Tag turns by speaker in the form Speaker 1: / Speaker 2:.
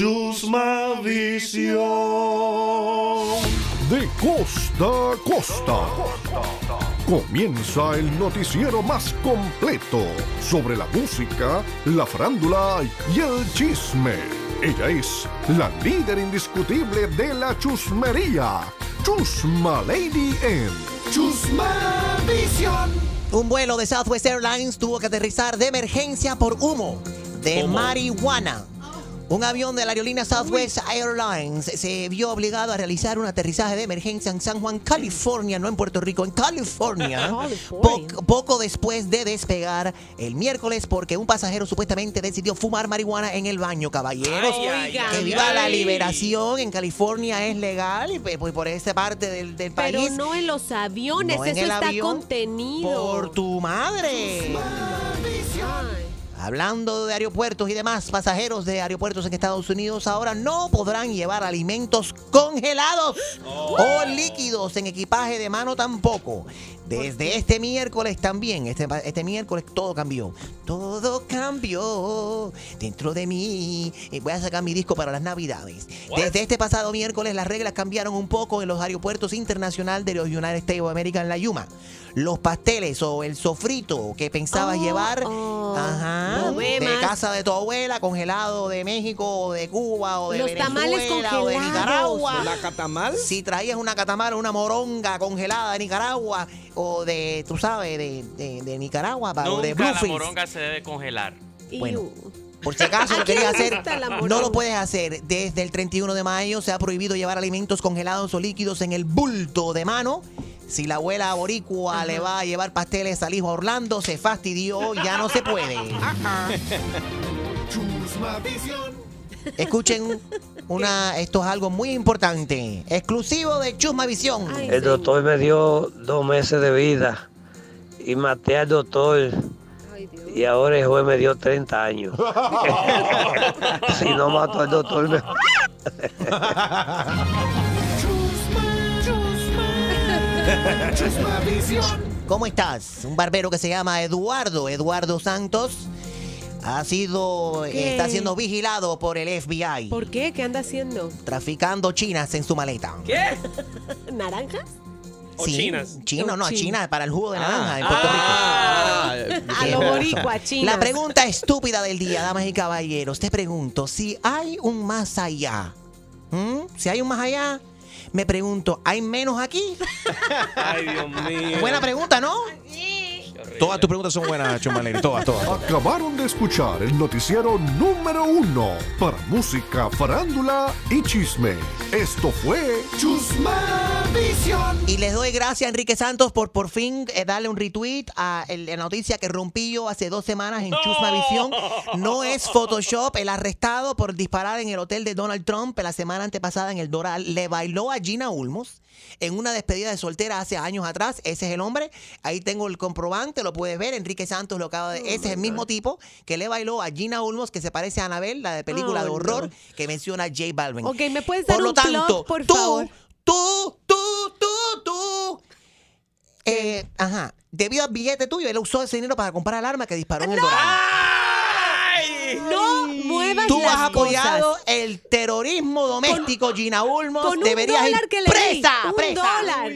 Speaker 1: Chusma Visión.
Speaker 2: De costa a costa. Comienza el noticiero más completo sobre la música, la farándula y el chisme. Ella es la líder indiscutible de la chusmería. Chusma Lady en Chusma Visión.
Speaker 3: Un vuelo de Southwest Airlines tuvo que aterrizar de emergencia por humo de marihuana. Un avión de la aerolínea Southwest Airlines se vio obligado a realizar un aterrizaje de emergencia en San Juan, California, no en Puerto Rico, en California, po- poco después de despegar el miércoles porque un pasajero supuestamente decidió fumar marihuana en el baño, caballeros.
Speaker 4: Ay, ay,
Speaker 3: que
Speaker 4: ay,
Speaker 3: viva la liberación, en California es legal y pues, pues, por esa parte del, del
Speaker 4: Pero
Speaker 3: país.
Speaker 4: no en los aviones,
Speaker 3: No
Speaker 4: eso
Speaker 3: el
Speaker 4: está
Speaker 3: avión,
Speaker 4: contenido.
Speaker 3: Por tu madre. Hablando de aeropuertos y demás, pasajeros de aeropuertos en Estados Unidos ahora no podrán llevar alimentos congelados o líquidos en equipaje de mano tampoco. Desde este miércoles también, este, este miércoles todo cambió. Todo cambió dentro de mí. Eh, Voy a sacar mi disco para las navidades. Desde este pasado miércoles las reglas cambiaron un poco en los aeropuertos internacionales de los United States of America en la Yuma. Los pasteles o el sofrito que pensabas
Speaker 4: Oh,
Speaker 3: llevar
Speaker 4: oh.
Speaker 3: Ajá, de casa de tu abuela, congelado de México o de Cuba o de
Speaker 4: Los tamales
Speaker 3: Venezuela o de. Nicaragua.
Speaker 5: ¿La catamal?
Speaker 3: Si traías una catamara, una moronga congelada de Nicaragua o de, tú sabes, de, de, de Nicaragua pa- o de
Speaker 6: Nunca la
Speaker 3: Bluefields.
Speaker 6: moronga se debe congelar.
Speaker 3: Bueno. Por si acaso
Speaker 4: ¿A
Speaker 3: lo
Speaker 4: quién
Speaker 3: querías
Speaker 4: le
Speaker 3: hacer,
Speaker 4: gusta la
Speaker 3: no
Speaker 4: moronga?
Speaker 3: lo puedes hacer. Desde el 31 de mayo se ha prohibido llevar alimentos congelados o líquidos en el bulto de mano. Si la abuela boricua le va a llevar pasteles al hijo Orlando, se fastidió, ya no se puede.
Speaker 1: Chusma Visión.
Speaker 3: Escuchen, una, esto es algo muy importante, exclusivo de Chusma Visión.
Speaker 4: Ay,
Speaker 7: El doctor me dio dos meses de vida y maté al doctor
Speaker 4: Ay, Dios.
Speaker 7: y ahora el juez me dio 30 años. si no mato al doctor me...
Speaker 3: ¿Cómo estás? Un barbero que se llama Eduardo, Eduardo Santos, ha sido,
Speaker 4: ¿Qué?
Speaker 3: está siendo vigilado por el FBI,
Speaker 4: ¿Por qué? ¿Qué anda haciendo?
Speaker 3: traficando chinas en su maleta.
Speaker 6: ¿Qué?
Speaker 4: ¿Naranjas?
Speaker 6: ¿O chinas?
Speaker 3: Chino, no,
Speaker 4: O chin-
Speaker 3: china para el jugo de naranja en Puerto
Speaker 5: Ah,
Speaker 4: A lo boricua,
Speaker 3: Rico.
Speaker 4: chinas.
Speaker 3: La pregunta estúpida del día, damas y caballeros. Te pregunto, si hay un más allá, ¿m? si hay un más allá, me pregunto, ¿hay menos aquí?
Speaker 6: Ay, Dios mío.
Speaker 3: Buena pregunta, ¿no?
Speaker 5: Todas tus preguntas son buenas, Chumaleri. Todas, todas.
Speaker 2: Acabaron de escuchar el noticiero número uno para música, farándula y chisme. Esto fue
Speaker 1: Chusma Visión.
Speaker 3: Y les doy gracias a Enrique Santos por por fin eh, darle un retweet a el- la noticia que rompí yo hace dos semanas en Chusma Visión. No es Photoshop. El arrestado por disparar en el hotel de Donald Trump la semana antepasada en el Doral le bailó a Gina Ulmos en una despedida de soltera hace años atrás. Ese es el hombre. Ahí tengo el comprobante, lo puedes ver. Enrique Santos lo acaba de. Ese es el mismo tipo que le bailó a Gina Ulmos, que se parece a Anabel, la de película
Speaker 4: Oh,
Speaker 3: de horror
Speaker 4: no.
Speaker 3: que menciona J Balvin.
Speaker 4: Ok, ¿me puedes dar
Speaker 3: Por lo
Speaker 4: un
Speaker 3: tanto,
Speaker 4: plug, por
Speaker 3: tú,
Speaker 4: favor?
Speaker 3: tú, tú, tú, tú. Eh, ajá. Debido al billete tuyo, él usó ese dinero para comprar el arma que disparó en el Doral.
Speaker 4: No muevas
Speaker 3: Tú
Speaker 4: las
Speaker 3: has apoyado
Speaker 4: cosas.
Speaker 3: el terrorismo doméstico, Gina Ulmos.
Speaker 4: Con un
Speaker 3: Deberías
Speaker 4: dólar
Speaker 3: ir
Speaker 4: que le
Speaker 3: presa,
Speaker 4: di, un
Speaker 3: presa.
Speaker 4: dólar.